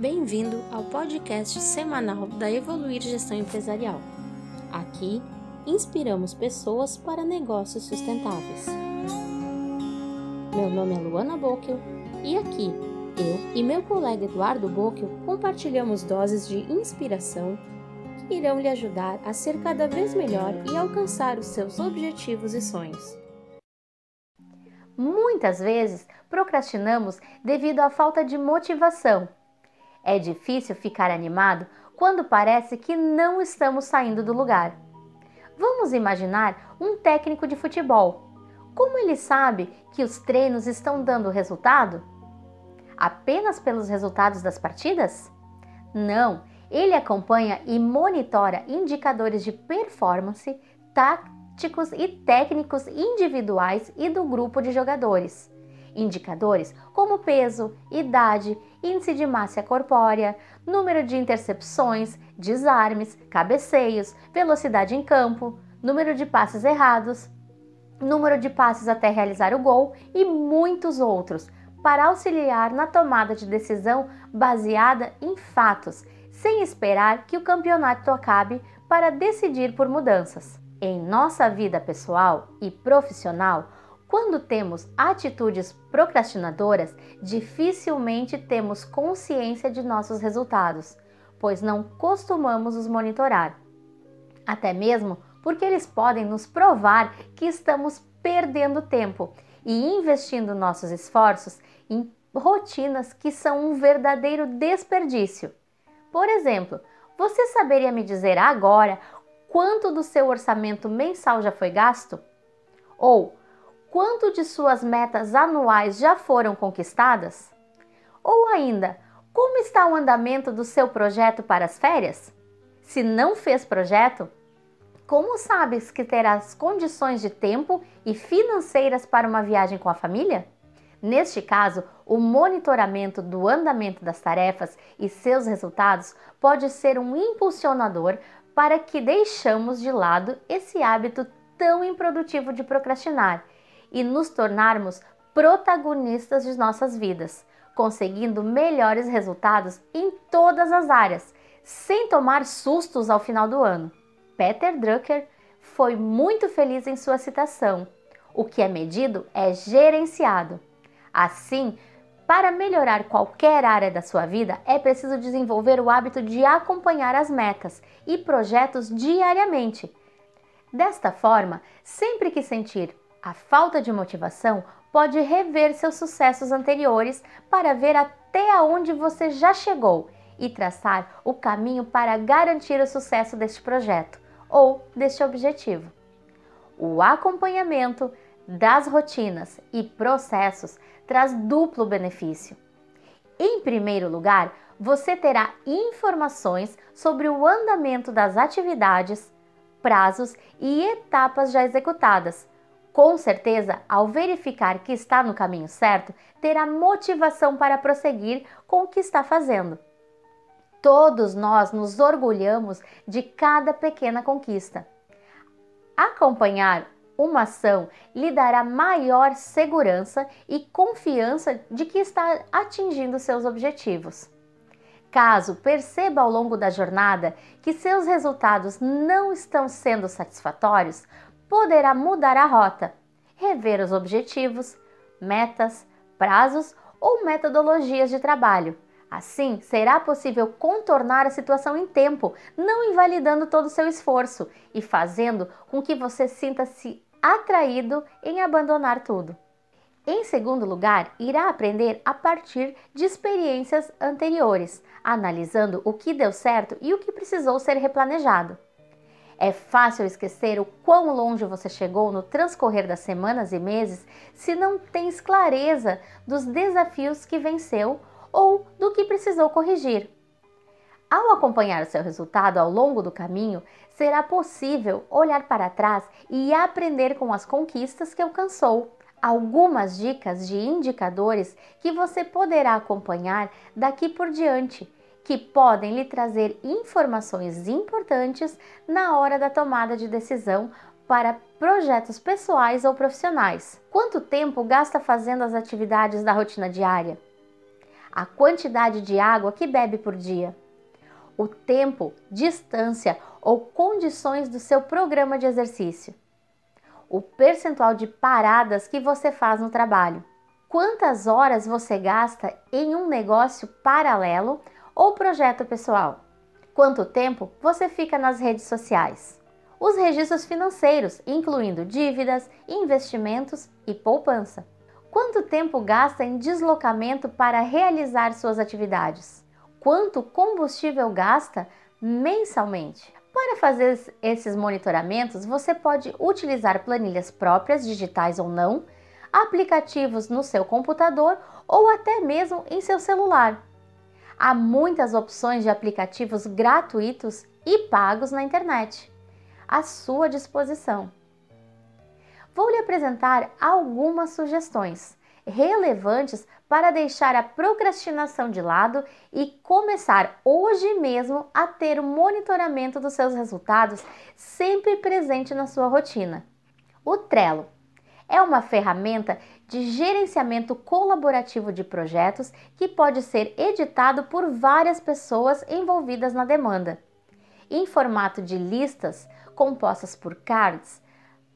Bem-vindo ao podcast semanal da Evoluir Gestão Empresarial. Aqui, inspiramos pessoas para negócios sustentáveis. Meu nome é Luana Bockel e aqui, eu e meu colega Eduardo Bockel compartilhamos doses de inspiração que irão lhe ajudar a ser cada vez melhor e alcançar os seus objetivos e sonhos. Muitas vezes procrastinamos devido à falta de motivação é difícil ficar animado quando parece que não estamos saindo do lugar. Vamos imaginar um técnico de futebol. Como ele sabe que os treinos estão dando resultado? Apenas pelos resultados das partidas? Não, ele acompanha e monitora indicadores de performance, táticos e técnicos individuais e do grupo de jogadores. Indicadores como peso, idade, índice de massa corpórea, número de intercepções, desarmes, cabeceios, velocidade em campo, número de passes errados, número de passes até realizar o gol e muitos outros, para auxiliar na tomada de decisão baseada em fatos, sem esperar que o campeonato acabe para decidir por mudanças. Em nossa vida pessoal e profissional, quando temos atitudes procrastinadoras, dificilmente temos consciência de nossos resultados, pois não costumamos os monitorar. Até mesmo porque eles podem nos provar que estamos perdendo tempo e investindo nossos esforços em rotinas que são um verdadeiro desperdício. Por exemplo, você saberia me dizer agora quanto do seu orçamento mensal já foi gasto? Ou quanto de suas metas anuais já foram conquistadas? Ou ainda, como está o andamento do seu projeto para as férias? Se não fez projeto, como sabes que terás condições de tempo e financeiras para uma viagem com a família? Neste caso, o monitoramento do andamento das tarefas e seus resultados pode ser um impulsionador para que deixamos de lado esse hábito tão improdutivo de procrastinar e nos tornarmos protagonistas de nossas vidas, conseguindo melhores resultados em todas as áreas, sem tomar sustos ao final do ano. Peter Drucker foi muito feliz em sua citação: o que é medido é gerenciado. Assim, para melhorar qualquer área da sua vida, é preciso desenvolver o hábito de acompanhar as metas e projetos diariamente. Desta forma, sempre que sentir a falta de motivação pode rever seus sucessos anteriores para ver até aonde você já chegou e traçar o caminho para garantir o sucesso deste projeto ou deste objetivo. O acompanhamento das rotinas e processos traz duplo benefício. Em primeiro lugar, você terá informações sobre o andamento das atividades, prazos e etapas já executadas, com certeza, ao verificar que está no caminho certo, terá motivação para prosseguir com o que está fazendo. Todos nós nos orgulhamos de cada pequena conquista. Acompanhar uma ação lhe dará maior segurança e confiança de que está atingindo seus objetivos. Caso perceba ao longo da jornada que seus resultados não estão sendo satisfatórios, poderá mudar a rota, rever os objetivos, metas, prazos ou metodologias de trabalho. Assim, será possível contornar a situação em tempo, não invalidando todo o seu esforço e fazendo com que você sinta-se atraído em abandonar tudo. Em segundo lugar, irá aprender a partir de experiências anteriores, analisando o que deu certo e o que precisou ser replanejado. É fácil esquecer o quão longe você chegou no transcorrer das semanas e meses se não tens clareza dos desafios que venceu ou do que precisou corrigir. Ao acompanhar o seu resultado ao longo do caminho, será possível olhar para trás e aprender com as conquistas que alcançou. Algumas dicas de indicadores que você poderá acompanhar daqui por diante que podem lhe trazer informações importantes na hora da tomada de decisão para projetos pessoais ou profissionais. Quanto tempo gasta fazendo as atividades da rotina diária? a quantidade de água que bebe por dia, o tempo, distância ou condições do seu programa de exercício, o percentual de paradas que você faz no trabalho, quantas horas você gasta em um negócio paralelo ou projeto pessoal, quanto tempo você fica nas redes sociais, os registros financeiros, incluindo dívidas, investimentos e poupança. Quanto tempo gasta em deslocamento para realizar suas atividades? Quanto combustível gasta mensalmente? Para fazer esses monitoramentos, você pode utilizar planilhas próprias, digitais ou não, aplicativos no seu computador ou até mesmo em seu celular. Há muitas opções de aplicativos gratuitos e pagos na internet à sua disposição. Vou lhe apresentar algumas sugestões relevantes para deixar a procrastinação de lado e começar hoje mesmo a ter o monitoramento dos seus resultados sempre presente na sua rotina. O Trello é uma ferramenta de gerenciamento colaborativo de projetos que pode ser editado por várias pessoas envolvidas na demanda. Em formato de listas compostas por cards,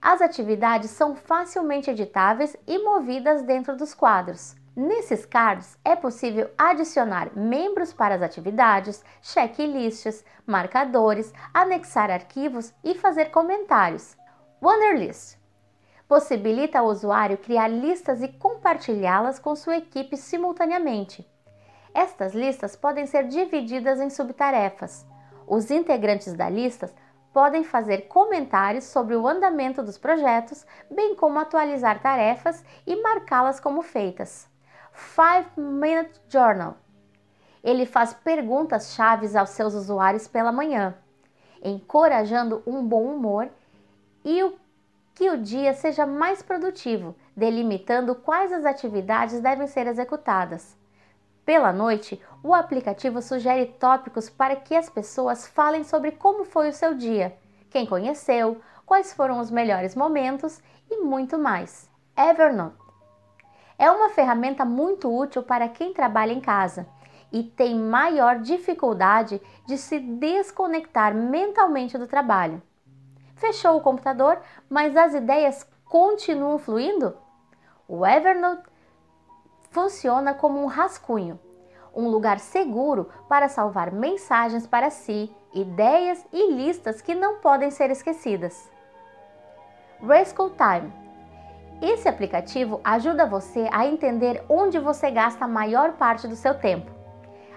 as atividades são facilmente editáveis e movidas dentro dos quadros. Nesses cards é possível adicionar membros para as atividades, checklists, marcadores, anexar arquivos e fazer comentários. Wonderlist possibilita ao usuário criar listas e compartilhá-las com sua equipe simultaneamente. Estas listas podem ser divididas em subtarefas. Os integrantes da lista podem fazer comentários sobre o andamento dos projetos, bem como atualizar tarefas e marcá-las como feitas. 5 Minute Journal. Ele faz perguntas chaves aos seus usuários pela manhã, encorajando um bom humor e o que o dia seja mais produtivo, delimitando quais as atividades devem ser executadas. Pela noite, o aplicativo sugere tópicos para que as pessoas falem sobre como foi o seu dia, quem conheceu, quais foram os melhores momentos e muito mais. Evernote é uma ferramenta muito útil para quem trabalha em casa e tem maior dificuldade de se desconectar mentalmente do trabalho. Fechou o computador, mas as ideias continuam fluindo? O Evernote funciona como um rascunho, um lugar seguro para salvar mensagens para si, ideias e listas que não podem ser esquecidas. Rascal Time. Esse aplicativo ajuda você a entender onde você gasta a maior parte do seu tempo.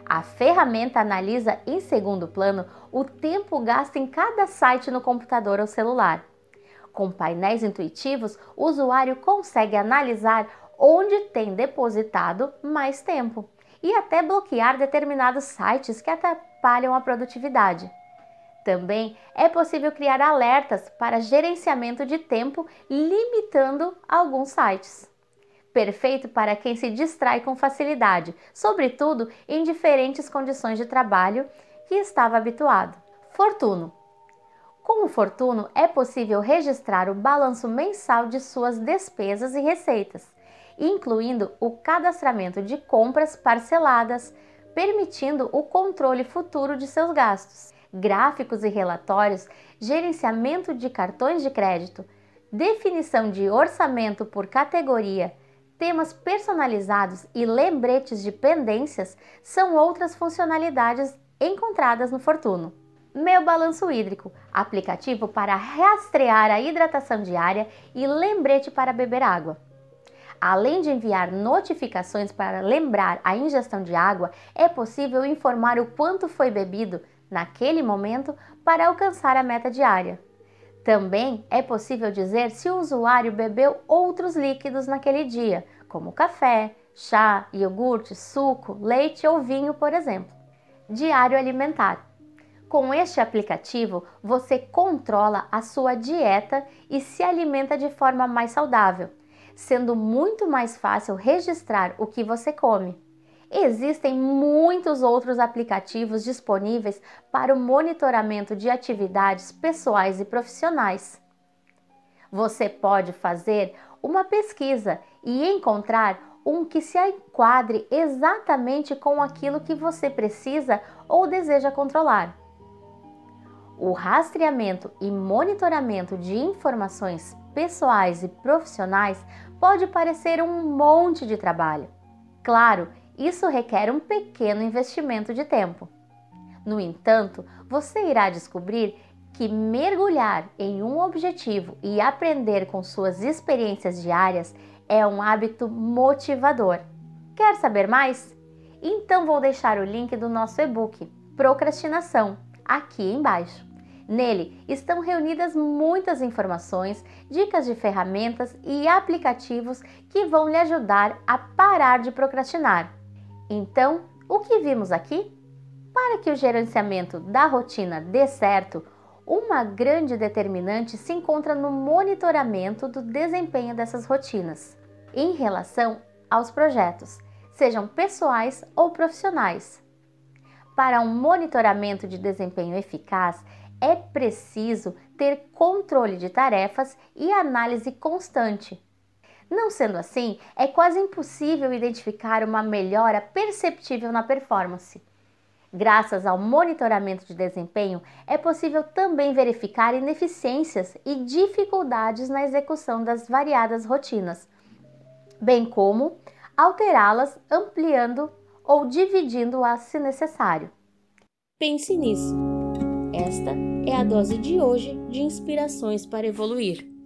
A ferramenta analisa em segundo plano o tempo gasto em cada site no computador ou celular. Com painéis intuitivos, o usuário consegue analisar onde tem depositado mais tempo e até bloquear determinados sites que atrapalham a produtividade. Também é possível criar alertas para gerenciamento de tempo, limitando alguns sites. Perfeito para quem se distrai com facilidade, sobretudo em diferentes condições de trabalho que estava habituado. Fortuno com o Fortuno é possível registrar o balanço mensal de suas despesas e receitas, incluindo o cadastramento de compras parceladas, permitindo o controle futuro de seus gastos, gráficos e relatórios, gerenciamento de cartões de crédito, definição de orçamento por categoria, temas personalizados e lembretes de pendências são outras funcionalidades encontradas no Fortuno. Meu Balanço Hídrico, aplicativo para rastrear a hidratação diária e lembrete para beber água. Além de enviar notificações para lembrar a ingestão de água, é possível informar o quanto foi bebido naquele momento para alcançar a meta diária. Também é possível dizer se o usuário bebeu outros líquidos naquele dia, como café, chá, iogurte, suco, leite ou vinho, por exemplo. Diário alimentar. Com este aplicativo, você controla a sua dieta e se alimenta de forma mais saudável, sendo muito mais fácil registrar o que você come. Existem muitos outros aplicativos disponíveis para o monitoramento de atividades pessoais e profissionais. Você pode fazer uma pesquisa e encontrar um que se enquadre exatamente com aquilo que você precisa ou deseja controlar. O rastreamento e monitoramento de informações pessoais e profissionais pode parecer um monte de trabalho. Claro, isso requer um pequeno investimento de tempo. No entanto, você irá descobrir que mergulhar em um objetivo e aprender com suas experiências diárias é um hábito motivador. Quer saber mais? Então vou deixar o link do nosso e-book Procrastinação aqui embaixo. Nele estão reunidas muitas informações, dicas de ferramentas e aplicativos que vão lhe ajudar a parar de procrastinar. Então, o que vimos aqui? Para que o gerenciamento da rotina dê certo, uma grande determinante se encontra no monitoramento do desempenho dessas rotinas em relação aos projetos, sejam pessoais ou profissionais. Para um monitoramento de desempenho eficaz, é preciso ter controle de tarefas e análise constante. Não sendo assim, é quase impossível identificar uma melhora perceptível na performance. Graças ao monitoramento de desempenho, é possível também verificar ineficiências e dificuldades na execução das variadas rotinas, bem como alterá-las ampliando ou dividindo-as se necessário. Pense nisso. Esta é a dose de hoje de inspirações para evoluir.